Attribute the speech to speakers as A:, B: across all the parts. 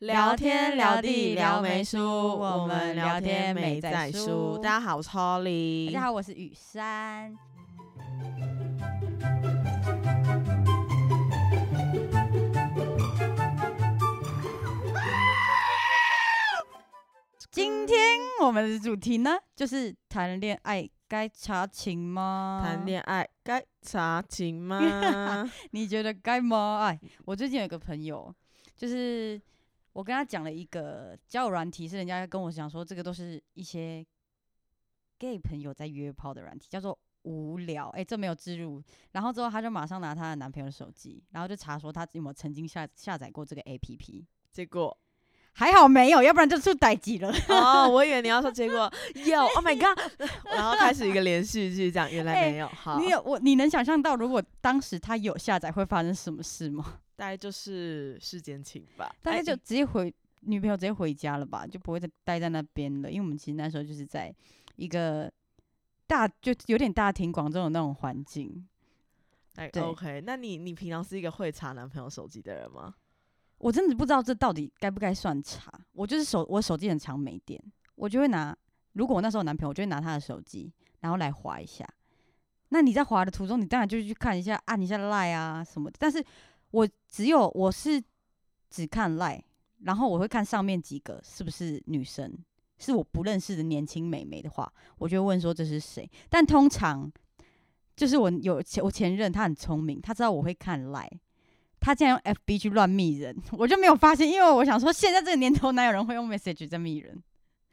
A: 聊天聊地聊没输，我们聊天没在输。大家好，我是 Holly。
B: 大家好，我是雨珊。今天我们的主题呢，就是谈恋爱该查情吗？
A: 谈恋爱该查情吗？
B: 你觉得该吗？哎，我最近有个朋友，就是我跟他讲了一个交友软体，是人家跟我讲说，这个都是一些 gay 朋友在约炮的软体，叫做无聊。哎，这没有植入。然后之后他就马上拿他的男朋友的手机，然后就查说他有没有曾经下下载过这个 APP，
A: 结果。
B: 还好没有，要不然就出歹几了。
A: 哦，我以为你要说 结果有，Oh my god！然后开始一个连续剧，这样原来没有。好，
B: 你有我，你能想象到如果当时他有下载会发生什么事吗？
A: 大概就是世间情吧。
B: 大概就直接回女朋友直接回家了吧，就不会再待在那边了。因为我们其实那时候就是在一个大就有点大庭广众的那种环境。
A: 哎，OK，那你你平常是一个会查男朋友手机的人吗？
B: 我真的不知道这到底该不该算查。我就是手，我手机很常没电，我就会拿。如果我那时候男朋友，我就会拿他的手机，然后来划一下。那你在划的途中，你当然就去看一下，按一下 Lie 啊什么的。但是我只有我是只看赖，然后我会看上面几个是不是女生，是我不认识的年轻美眉的话，我就会问说这是谁。但通常就是我有前我前任，他很聪明，他知道我会看赖。他竟然用 FB 去乱密人，我就没有发现，因为我想说，现在这个年头哪有人会用 message 在密人？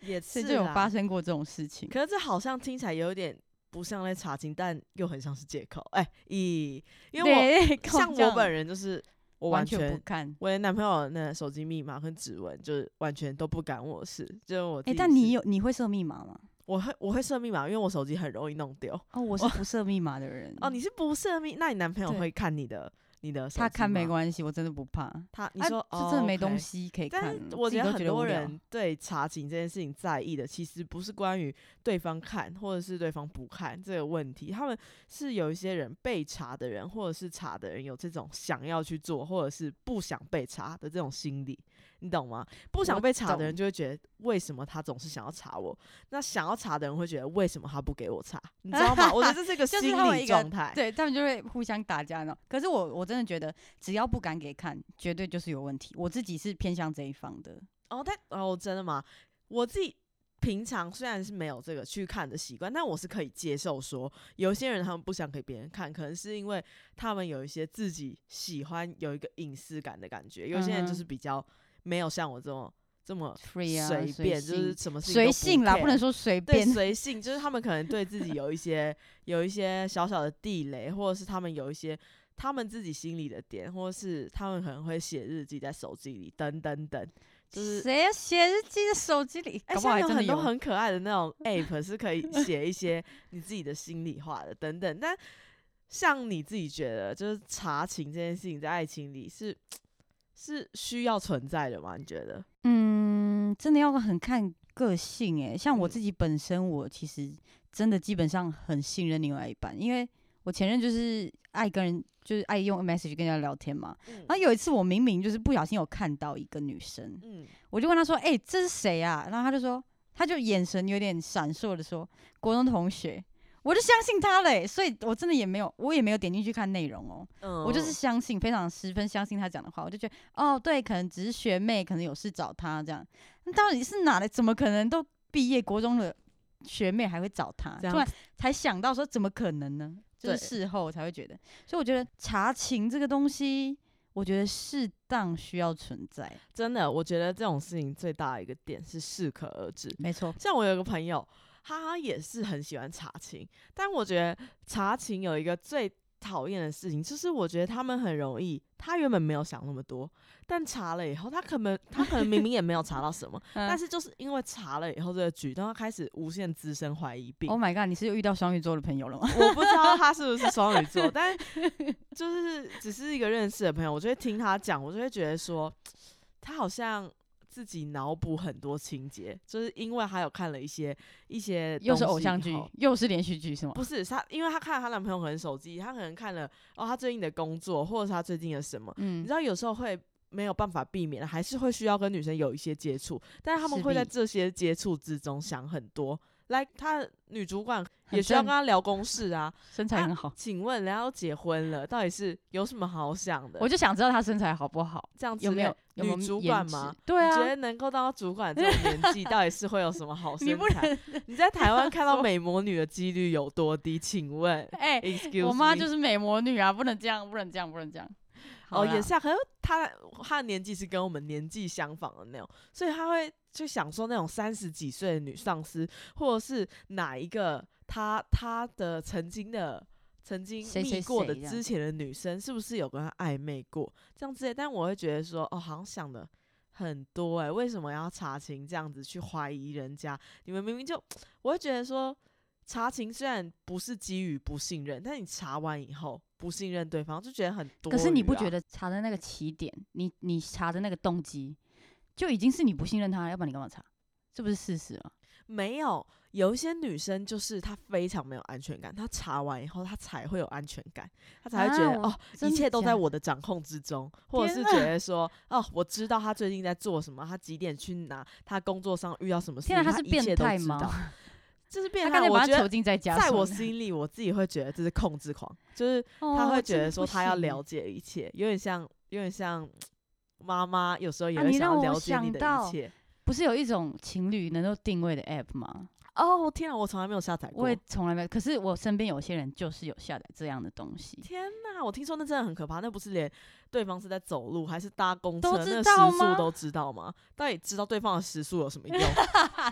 A: 也是
B: 就有发生过这种事情。
A: 可是这好像听起来有点不像在查清，但又很像是借口。哎，咦，因为我像我本人就是我完全
B: 不看
A: 我连男朋友那手机密码跟指纹，就是完全都不干我事。就是我
B: 哎，但你有你会设密码吗？
A: 我会我会设密码，因为我手机很容易弄丢。
B: 哦，我是不设密码的人。
A: 哦，你是不设密？那你男朋友会看你的？你的
B: 他看没关系，我真的不怕。
A: 他你说
B: 是真的没东西可以看。
A: 我觉得很多人对查寝这件事情在意的，其实不是关于对方看或者是对方不看这个问题，他们是有一些人被查的人，或者是查的人有这种想要去做，或者是不想被查的这种心理。你懂吗？不想被查的人就会觉得，为什么他总是想要查我？那想要查的人会觉得，为什么他不给我查？你知道吗？我觉得这是 一个心理状态，
B: 对他们就会互相打架呢。可是我我真的觉得，只要不敢给看，绝对就是有问题。我自己是偏向这一方的。
A: 哦，但哦，真的吗？我自己平常虽然是没有这个去看的习惯，但我是可以接受说，有些人他们不想给别人看，可能是因为他们有一些自己喜欢有一个隐私感的感觉。有些人就是比较。没有像我这么这么随便，就是什么
B: 随性啦，不能说随便，
A: 随性就是他们可能对自己有一些有一些小小的地雷，或者是他们有一些他们自己心里的点，或者是他们可能会写日记在手机里，等等等。就是
B: 谁要写日记在手机里？
A: 哎，
B: 像
A: 有很多很可爱的那种 app 是可以写一些你自己的心里话的，等等。但像你自己觉得，就是查情这件事情在爱情里是。是需要存在的吗？你觉得？
B: 嗯，真的要很看个性诶。像我自己本身，我其实真的基本上很信任另外一半，因为我前任就是爱跟人，就是爱用 message 跟人家聊天嘛。然后有一次我明明就是不小心有看到一个女生，嗯，我就问他说：“哎，这是谁啊？”然后他就说，他就眼神有点闪烁的说：“国中同学。”我就相信他嘞，所以我真的也没有，我也没有点进去看内容哦。我就是相信，非常十分相信他讲的话。我就觉得，哦，对，可能只是学妹，可能有事找他这样。那到底是哪来？怎么可能都毕业国中的学妹还会找他？突然才想到说，怎么可能呢？就是事后才会觉得。所以我觉得查情这个东西，我觉得适当需要存在。
A: 真的，我觉得这种事情最大的一个点是适可而止。
B: 没错，
A: 像我有个朋友。他也是很喜欢查情，但我觉得查情有一个最讨厌的事情，就是我觉得他们很容易，他原本没有想那么多，但查了以后，他可能他可能明明也没有查到什么，但是就是因为查了以后这个举动，他开始无限滋生怀疑病。
B: Oh my god！你是又遇到双鱼座的朋友了吗？
A: 我不知道他是不是双鱼座，但就是只是一个认识的朋友，我就会听他讲，我就会觉得说，他好像。自己脑补很多情节，就是因为她有看了一些一些，
B: 又是偶像剧，又是连续剧，是吗？
A: 不是，她因为她看了她男朋友可能手机，她可能看了哦，她最近的工作，或者是他最近的什么，嗯，你知道有时候会没有办法避免，还是会需要跟女生有一些接触，但是他们会在这些接触之中想很多。来，她女主管
B: 很
A: 也需要跟他聊公事啊。啊
B: 身材很好，
A: 请问，人家都结婚了，到底是有什么好想的？
B: 我就想知道他身材好不好，
A: 这样
B: 有没有有没有
A: 女主管吗？
B: 对啊，
A: 觉得能够当到主管这种年纪，到底是会有什么好 身材？你在台湾看到 美魔女的几率有多低？请问
B: 哎、我妈就是美魔女啊，不能这样，不能这样，不能这样。好
A: 哦，
B: 啦
A: 也是啊。可是他他的年纪是跟我们年纪相仿的那种，所以他会去想说那种三十几岁的女上司，或者是哪一个他他的曾经的曾经
B: 谁谁
A: 蜜过的之前的女生，是不是有跟他暧昧过这样之类？但我会觉得说，哦，好像想的很多诶、为什么要查情这样子去怀疑人家？你们明明就，我会觉得说。查情虽然不是基于不信任，但你查完以后不信任对方，就觉得很多、
B: 可是你不觉
A: 得？
B: 查的那个起点，你你查的那个动机，就已经是你不信任他了，要不然你干嘛查？这不是事实吗？
A: 没有，有一些女生就是她非常没有安全感，她查完以后她才会有安全感，她才会觉得、
B: 啊
A: 哦，一切都在我的掌控之中，或者是觉得说哦，我知道她最近在做什么，她几点去哪，她工作上遇到什么事情，
B: 天啊，他是变态吗
A: 知道？？这是变
B: 他
A: 态，我觉得
B: 在家
A: 在我心里，我自己会觉得这是控制狂，就是他
B: 哦
A: 会觉得说他要了解一切，有点像，有点像妈妈有时候也
B: 啊
A: 会想要了解你的一切。
B: 不是有一种情侣能够定位的 app 吗？
A: 哦，天啊，我从来没有下载过
B: 我也。从来没有，可是我身边有些人就是有下载这样的东西，
A: 天呐，我听说那真的很可怕，那不是连对方是在走路还是搭公车，那时速都知道吗？到底知道对方的时速有什么 用？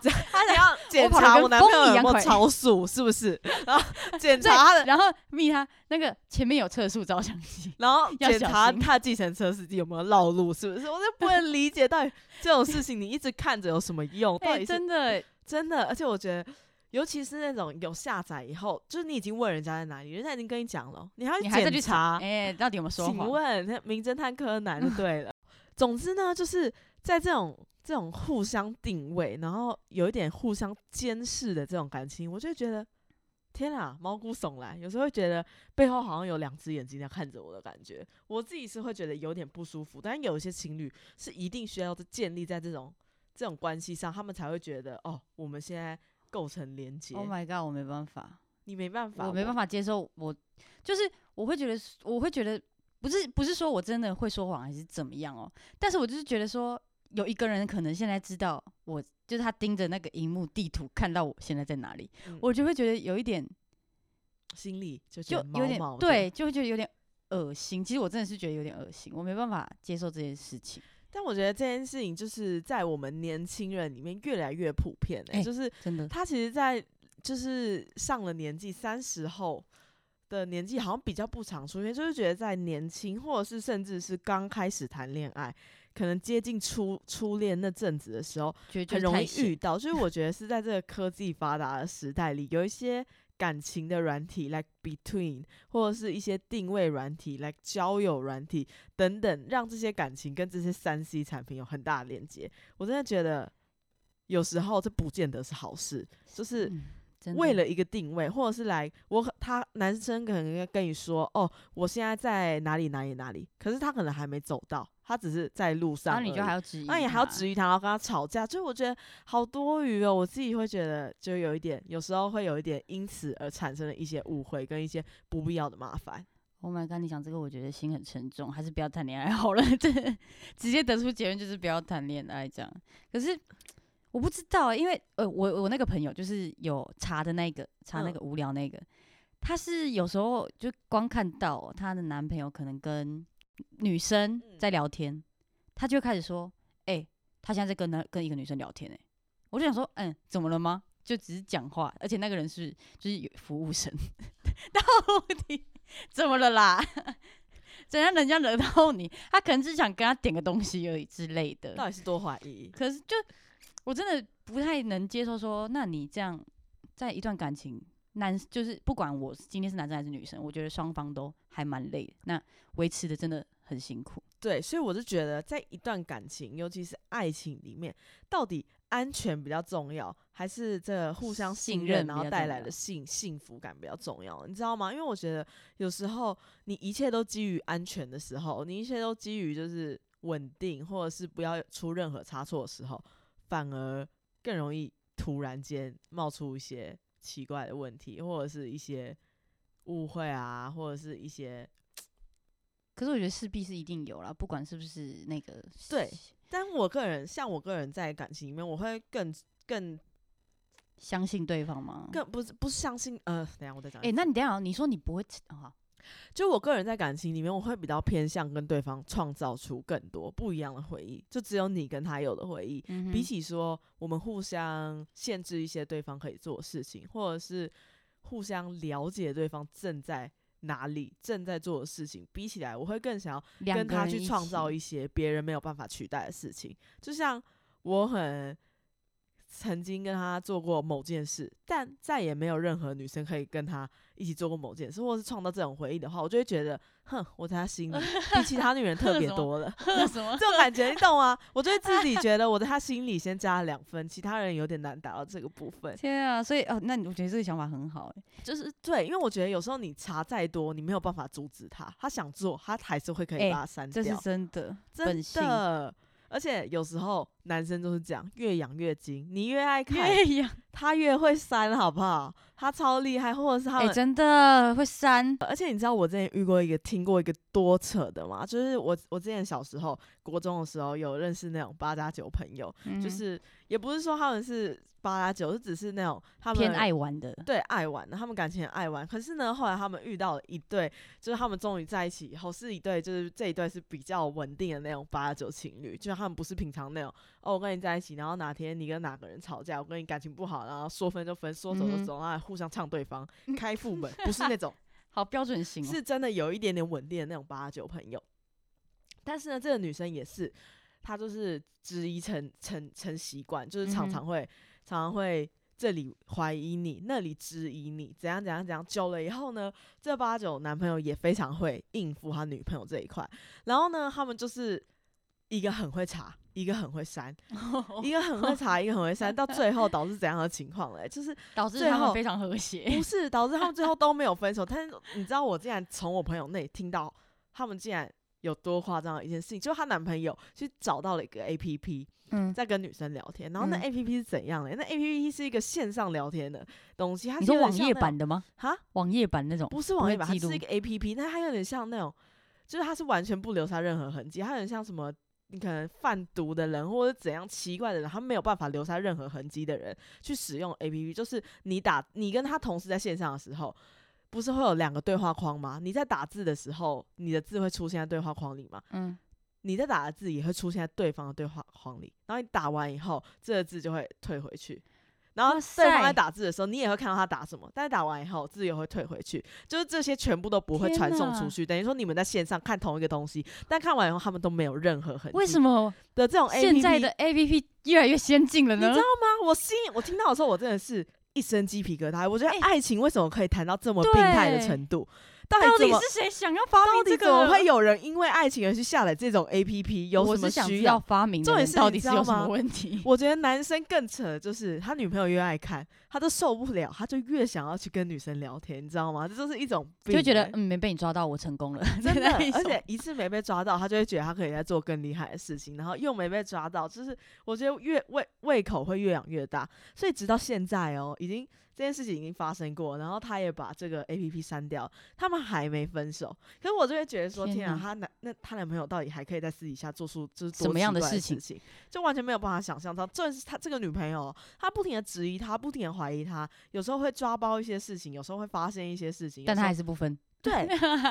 A: 这样你要检查我男朋友有没有超速，是不是？然后 检查他的，
B: 然后密他那个前面有测速照相机，
A: 然后检查他的计程车司机有没有绕路，是不是？我就不能理解到底这种事情你一直看着有什么用？到
B: 哎、
A: 底是
B: 真的
A: 真的，而且我觉得。尤其是那种有下载以后，就是你已经问人家在哪里，人家已经跟你讲了，你还要
B: 你还在去
A: 查，
B: 哎、到底有没有说
A: 请？问名侦探柯南就 对了。总之呢，就是在这种这种互相定位，然后有一点互相监视的这种感情，我就觉得天啊，毛骨悚然。有时候会觉得背后好像有两只眼睛在看着我的感觉，我自己是会觉得有点不舒服。但有一些情侣是一定需要建立在这种这种关系上，他们才会觉得哦，我们现在构成连接。
B: Oh my god，我没办法，
A: 你没办法，
B: 我没办法接受，我就是我会觉得，我会觉得不是不是说我真的会说谎还是怎么样哦，但是我就是觉得说有一个人可能现在知道我，就是他盯着那个荧幕地图看到我现在在哪里，
A: 嗯
B: 我就会觉得有一点
A: 心里就
B: 有点对，就会觉得有点恶心。其实我真的是觉得有点恶心，我没办法接受这件事情，
A: 但我觉得这件事情就是在我们年轻人里面越来越普遍、欸，
B: 哎
A: 就是
B: 真的。
A: 他其实，在就是上了年纪三十后的年纪，好像比较不常出现，就是觉得在年轻或者是甚至是刚开始谈恋爱，可能接近初初恋那阵子的时候，很容易遇到。所以我觉得是在这个科技发达的时代里，有一些感情的软体，like between，或者是一些定位软体，like 交友软体等等，让这些感情跟这些三 C 产品有很大的连接。我真的觉得，有时候这不见得是好事，就是。为了一个定位，或者是来我可他男生可能跟你说，哦，我现在在哪里哪里哪里，可是他可能还没走到，他只是在路上而已，
B: 然后你就还要质疑，
A: 那你还要质疑他，然后跟他吵架，就我觉得好多余哦。我自己会觉得，就有一点，有时候会有一点因此而产生了一些误会跟一些不必要的麻烦。
B: Oh my god！你讲这个，我觉得心很沉重，还是不要谈恋爱好了。这直接得出结论就是不要谈恋爱这样。可是我不知道欸，因为呃，我我那个朋友就是有查的那个查那
A: 嗯
B: 个无聊那个，她是有时候就光看到她的男朋友可能跟女生
A: 嗯
B: 在聊天，她就开始说：“哎、他现在在跟那跟一个女生聊天哎、我就想说：“嗯，怎么了吗？”就只是讲话，而且那个人是就是有服务生，到底怎么了啦？怎样人家惹到你？他可能只是想跟他点个东西而已之类的。
A: 到底是多怀疑？
B: 可是就我真的不太能接受说，那你这样在一段感情，男就是不管我今天是男生还是女生，我觉得双方都还蛮累的，那维持的真的很辛苦。
A: 对，所以我就觉得，在一段感情，尤其是爱情里面，到底安全比较重要，还是这个互相
B: 信
A: 信任，然后带来的幸幸福感比较重要？你知道吗？因为我觉得有时候你一切都基于安全的时候，你一切都基于就是稳定，或者是不要出任何差错的时候，反而更容易突然间冒出一些奇怪的问题，或者是一些误会啊，或者是一些。
B: 可是我觉得势必是一定有啦，不管是不是那个
A: 对，但我个人像我个人在感情里面，我会更更
B: 相信对方吗？
A: 更不是不是相信呃，等下我再讲。
B: 哎、那你等下你说你不会啊？
A: 就我个人在感情里面，我会比较偏向跟对方创造出更多不一样的回忆，就只有你跟他有的回忆，
B: 嗯
A: 比起说我们互相限制一些对方可以做的事情，或者是互相了解对方正在哪里正在做的事情，比起来，我会更想要跟他去创造一些别人没有办法取代的事情。就像我很曾经跟他做过某件事，但再也没有任何女生可以跟他一起做过某件事，或是创造这种回忆的话，我就会觉得，哼，我在他心里 比其他女人特别多了。
B: 什么
A: 这种 感觉，你懂吗？我就会自己觉得我在他心里先加了两分，其他人有点难达到这个部分。
B: 天啊！所以哦，那你我觉得这个想法很好哎、
A: 就是对，因为我觉得有时候你查再多，你没有办法阻止他，他想做，他还是会可以
B: 哎
A: 把它删
B: 这是
A: 掉。
B: 真的，
A: 真的，而且有时候男生都是这样，越养越精，你越爱看，
B: 越养
A: 他越会删，好不好？他超厉害，或者是他
B: 哎、
A: 们。
B: 真的会删，
A: 而且你知道我之前遇过一个听过一个多扯的吗？就是我我之前小时候国中的时候有认识那种八加九朋友，
B: 嗯
A: 就是也不是说他们是八加九，是只是那种他们
B: 偏爱玩的，
A: 对爱玩的，他们感情很爱玩。可是呢，后来他们遇到了一对，就是他们终于在一起以后，是一对就是这一对是比较稳定的那种八加九情侣，就是他们不是平常那种哦，我跟你在一起，然后哪天你跟哪个人吵架，我跟你感情不好，然后说分就分，说走就走，然后互相呛对方，开副本，不是那种，
B: 好标准型、哦，
A: 是真的有一点点稳定的那种八九朋友。但是呢，这个女生也是，她就是质疑成成成习惯，就是常常会、常常会这里怀疑你，那里质疑你，怎样怎样怎样。久了以后呢，这八九男朋友也非常会应付他女朋友这一块。然后呢，他们就是一个很会查，一个很会删，一个很会查，一个很会删，到最后导致怎样的情况嘞？就是
B: 导致他们非常和谐
A: 不。是导致他们最后都没有分手。但是你知道，我竟然从我朋友那里听到，他们竟然有多夸张的一件事情，就是她男朋友去找到了一个 A P P，
B: 嗯，
A: 在跟女生聊天。然后那
B: 嗯
A: A P P 是怎样的？那 A P P 是一个线上聊天的东西，它
B: 你
A: 是
B: 网页版的吗？
A: 哈，
B: 网页版那种
A: 不是网页版，它是一个 A P P，但它有点像那种，就是它是完全不留下任何痕迹，它有点像什么。你可能贩毒的人或者怎样奇怪的人，他没有办法留下任何痕迹的人去使用 A P P，就是你打你跟他同时在线上的时候，不是会有两个对话框吗？你在打字的时候，你的字会出现在对话框里吗？
B: 嗯，
A: 你在打的字也会出现在对方的对话框里，然后你打完以后，这个字就会退回去。然后
B: 哇
A: 对方在打字的时候，你也会看到他打什么，但是打完以后字也会退回去，就是这些全部都不会
B: 天
A: 传送出去。等于说你们在线上看同一个东西，但看完以后他们都没有任何痕迹。
B: 为什么
A: 的这种 A P
B: 现在的 A P P 越来越先进了呢
A: 你知道？吗？我心里我听到的时候，我真的是一身鸡皮疙瘩。我觉得
B: 哎
A: 爱情为什么可以谈到这么病态的程度？到底
B: 是谁想要发
A: 到
B: 这个？
A: 怎么会有人因为爱情而去下载这种 A P P？有什么需要？
B: 发明
A: 重点是你
B: 到底是有什么问题？
A: 我觉得男生更扯的就是他女朋友越爱看，他都受不了，他就越想要去跟女生聊天，你知道吗？这就是一种病、
B: 就觉得
A: 欸
B: 嗯没被你抓到，我成功了，
A: 真的而且一次没被抓到，他就会觉得他可以再做更厉害的事情，然后又没被抓到，就是我觉得越胃胃口会越养越大，所以直到现在哦，已经这件事情已经发生过，然后他也把这个 A P P 删掉，他们还没分手，可是我就会觉得说，
B: 天
A: 天啊，
B: 哪
A: 他男那他男朋友到底还可以在私底下做出就是多
B: 什么样
A: 的
B: 的事情
A: 情，就完全没有办法想象到，这是他这个女朋友，她不停的质疑他，不停的怀疑他，有时候会抓包一些事情，有时候会发现一些事情，
B: 但他还是不分。
A: 对，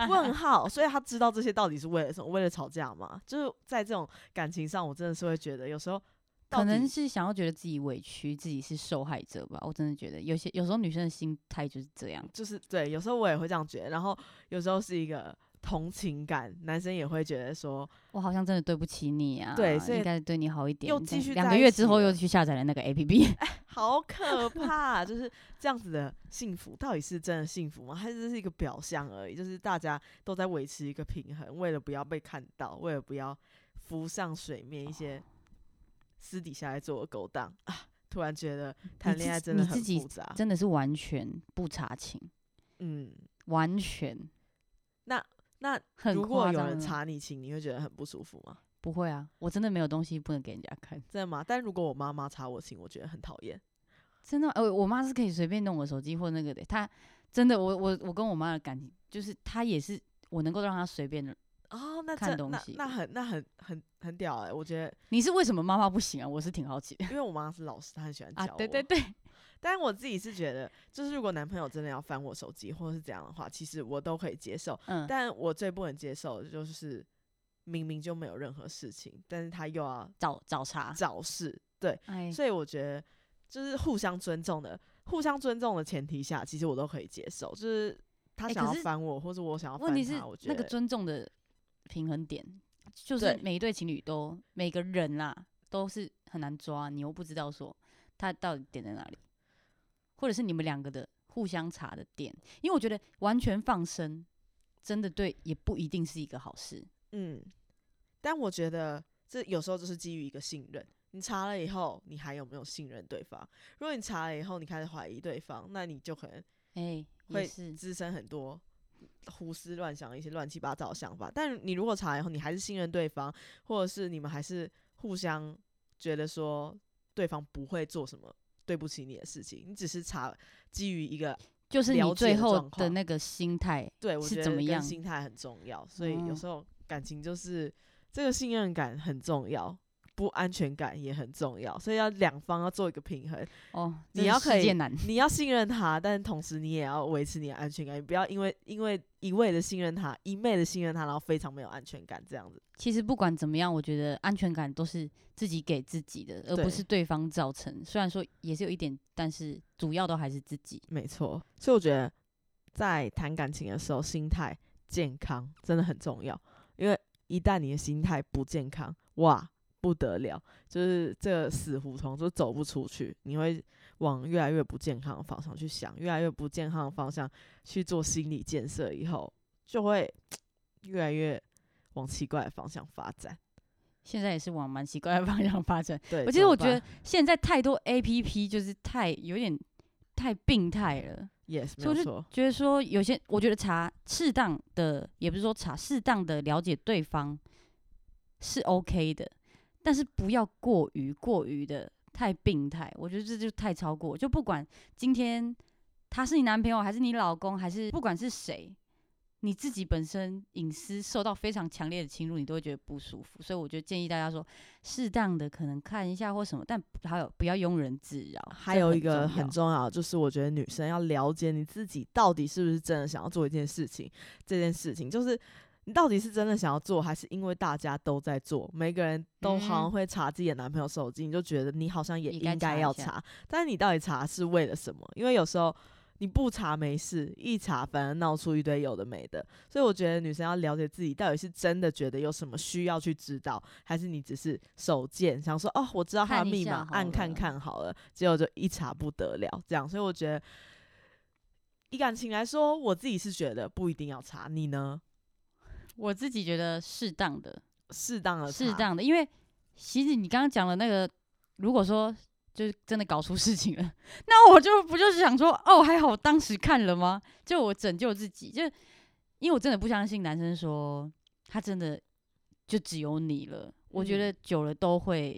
A: 问号，所以他知道这些到底是为了什么？为了吵架吗？就是在这种感情上，我真的是会觉得有时候到
B: 可能是想要觉得自己委屈，自己是受害者吧。我真的觉得有些有时候女生的心态就是这样。
A: 就是对，有时候我也会这样觉得，然后有时候是一个同情感，男生也会觉得说，
B: 我好像真的对不起你啊，
A: 对所以
B: 应该对你好一点。
A: 又继续
B: 两个月之后又去下载了那个 A P P，
A: 好可怕，就是这样子的幸福，到底是真的幸福吗？还是是一个表象而已？就是大家都在维持一个平衡，为了不要被看到，为了不要浮上水面一些私底下在做的勾当啊！突然觉得谈恋爱真的很复杂，
B: 真的是完全不查情，
A: 嗯。
B: 完全
A: 那
B: 很
A: 如果有人查你情，你会觉得很不舒服吗？
B: 不会啊，我真的没有东西不能给人家看，
A: 真的吗？但如果我妈妈查我情，我觉得很讨厌。
B: 真的。呃，我妈是可以随便弄我手机或那个的，她真的，我我我跟我妈的感情就是，她也是我能够让她随便的。
A: 哦，那
B: 看东西
A: 那那很那很很很屌哎、我觉得，
B: 你是为什么妈妈不行啊？我是挺好奇的
A: 因为我妈是老师，她很喜欢教
B: 啊。
A: 我。
B: 对对对，
A: 但我自己是觉得，就是如果男朋友真的要翻我手机或者是怎样的话，其实我都可以接受。
B: 嗯，
A: 但我最不能接受的就是明明就没有任何事情，但是他又要
B: 找找茬。
A: 找事。对，
B: 哎，
A: 所以我觉得就是互相尊重的，互相尊重的前提下，其实我都可以接受。就是他想要翻我，或者我想要翻他，我觉得
B: 那个
A: 得
B: 尊重的平衡点，就是每一对情侣都每个人啦都是很难抓，你又不知道说他到底点在哪里，或者是你们两个的互相查的点，因为我觉得完全放生真的对也不一定是一个好事。
A: 嗯，但我觉得这有时候就是基于一个信任。你查了以后，你还有没有信任对方？如果你查了以后，你开始怀疑对方，那你就可能
B: 哎、
A: 会
B: 是，
A: 滋生很多胡思乱想、一些乱七八糟的想法。但你如果查了以后，你还是信任对方，或者是你们还是互相觉得说对方不会做什么对不起你的事情，你只是查基于一个
B: 就是你最后
A: 的
B: 那个心态，
A: 对我觉得跟
B: 是怎么样
A: 心态很重要，所以有
B: 哦
A: 时候感情就是这个信任感很重要。不安全感也很重要，所以要两方要做一个平衡。
B: 哦，
A: 你要可以你要信任他，但同时你也要维持你的安全感，你不要因为因为一味的信任他，一昧的信任他，然后非常没有安全感这样子。
B: 其实不管怎么样，我觉得安全感都是自己给自己的，而不是对方造成。虽然说也是有一点，但是主要都还是自己。
A: 没错，所以我觉得在谈感情的时候，心态健康真的很重要，因为一旦你的心态不健康，哇，不得了，就是这个死胡同就走不出去，你会往越来越不健康的方向去想，越来越不健康的方向去做心理建设，以后就会 越来越往奇怪的方向发展。
B: 现在也是往蛮奇怪的方向发展。
A: 对，
B: 我其实我觉得现在太多 A P P 就是太有点太病态了。
A: yes 没
B: 所以我就
A: 有错，
B: 觉得说有些，我觉得查适当的，也不是说查适当的了解对方是 OK 的，但是不要过于过于的太病态。我觉得这就太超过，就不管今天他是你男朋友，还是你老公，还是不管是谁，你自己本身隐私受到非常强烈的侵入，你都会觉得不舒服。所以我觉得建议大家说，适当的可能看一下或什么，但还有不要庸人自扰。
A: 还有一个很重要，就是我觉得女生要了解你自己到底是不是真的想要做一件事情。这件事情就是你到底是真的想要做，还是因为大家都在做，每个人都好像
B: 嗯
A: 会查自己的男朋友手机，你就觉得你好像也应该要查。但是你到底查是为了什么？因为有时候。你不查没事，一查反而闹出一堆有的没的，所以我觉得女生要了解自己到底是真的觉得有什么需要去知道，还是你只是手贱想说哦，我知道他的密码，按看看好了，结果就一查不得了，这样。所以我觉得，以感情来说，我自己是觉得不一定要查，你呢？
B: 我自己觉得适当的。
A: 适当的，
B: 适当的，因为其实你刚刚讲的那个，如果说就是真的搞出事情了，那我就不就是想说，哦，还好我当时看了吗？就我拯救自己，就因为我真的不相信男生说他真的就只有你了，我觉
A: 嗯
B: 得久了都会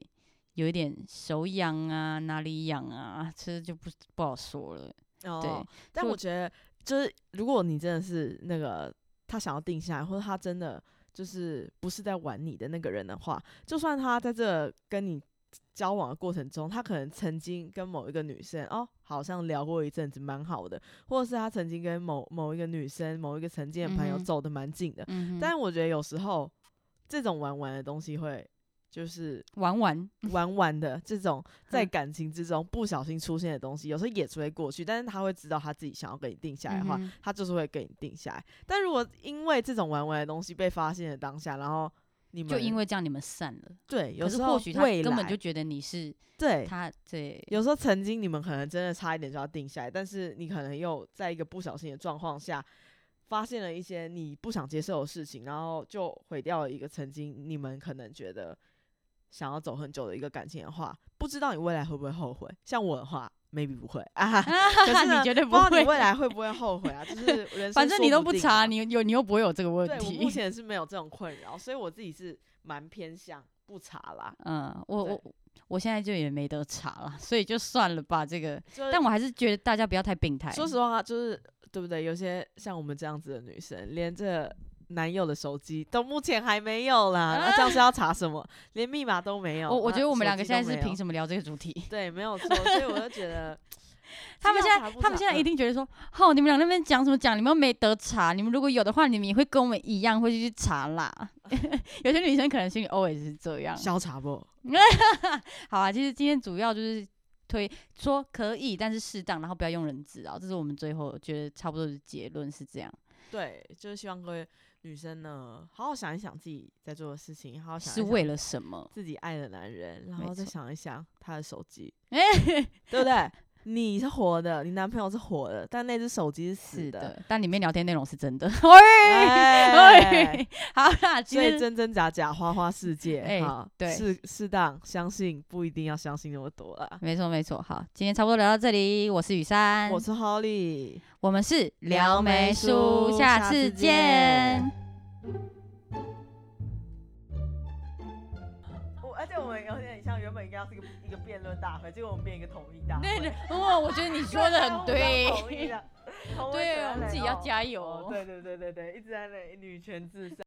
B: 有一点手痒啊，哪里痒啊，其实就不不好说了。
A: 哦，但我觉得就是如果你真的是那个他想要定下来，或者他真的就是不是在玩你的那个人的话，就算他在这跟你交往的过程中，他可能曾经跟某一个女生哦，好像聊过一阵子，蛮好的，或者是他曾经跟某某一个女生、某一个曾经的朋友走得蛮近的，
B: 嗯哼，
A: 但我觉得有时候这种玩玩的东西会就是
B: 玩玩，
A: 玩玩的这种 在
B: 嗯
A: 感情之中不小心出现的东西，有时候也是会过去，但是他会知道他自己想要跟你定下来的话，
B: 嗯
A: 他就是会跟你定下来。但如果因为这种玩玩的东西被发现的当下，然后你们
B: 就因为这样你们散了。
A: 对，有时候
B: 或许他根本就觉得你是
A: 对。
B: 他，对，
A: 有时候曾经你们可能真的差一点就要定下来，但是你可能又在一个不小心的状况下，发现了一些你不想接受的事情，然后就毁掉了一个曾经你们可能觉得想要走很久的一个感情的话，不知道你未来会不会后悔？像我的话，maybe 不会啊，可是
B: 你绝对
A: 不知道你。未来会不会后悔啊？就是人生
B: 反正你都不查，你有你又不会有这个问
A: 题我目。前是没有这种困扰，所以我自己是蛮偏向不查啦。
B: 嗯，我我我现在就也没得查了，所以就算了吧。这个，
A: 就是
B: 但我还是觉得大家不要太病态。
A: 说实话，就是对不对？有些像我们这样子的女生，连这男友的手机都目前还没有啦。那这样是要查什么？连密码都没有。
B: 我我
A: 啊
B: 觉得我们两个现在是凭什么聊这个主题？
A: 对，没有错。所以我就觉得
B: 他们现在他们现在一定觉得说，哦，你们俩那边讲什么讲？你们又没得查，你们如果有的话，你们也会跟我们一样会去查啦。有些女生可能心里 always 是这样。
A: 消查不？
B: 好啊，其实今天主要就是推说可以，但是适当，然后不要用人质啊，这是我们最后觉得差不多的结论是这样，
A: 对，就是希望各位女生呢，好好想一想自己在做的事情，好好想
B: 是为了什么？
A: 自己爱的男人，然后再想一想他的手机，对不对？你是活的，你男朋友是活的，但那只手机是死的。
B: 但里面聊天内容是真的。
A: 哎
B: 好啦，今天
A: 所以真真假假，花花世界，
B: 哎
A: 哈，
B: 对
A: 适适当相信，不一定要相信那么多啦。
B: 没错没错，好，今天差不多聊到这里，我是雨珊，
A: 我是 Holly，
B: 我们是
A: 撩妹叔，
B: 下
A: 次
B: 见
A: 像原本应该要是一个一个辩论大会，结果我们变一个统一大会。
B: 对对，哦，我觉得你说的很对，
A: 统一的，
B: 对，我们自己要
A: 哦
B: 加油
A: 哦。对对对对对，一直在那里女权至上。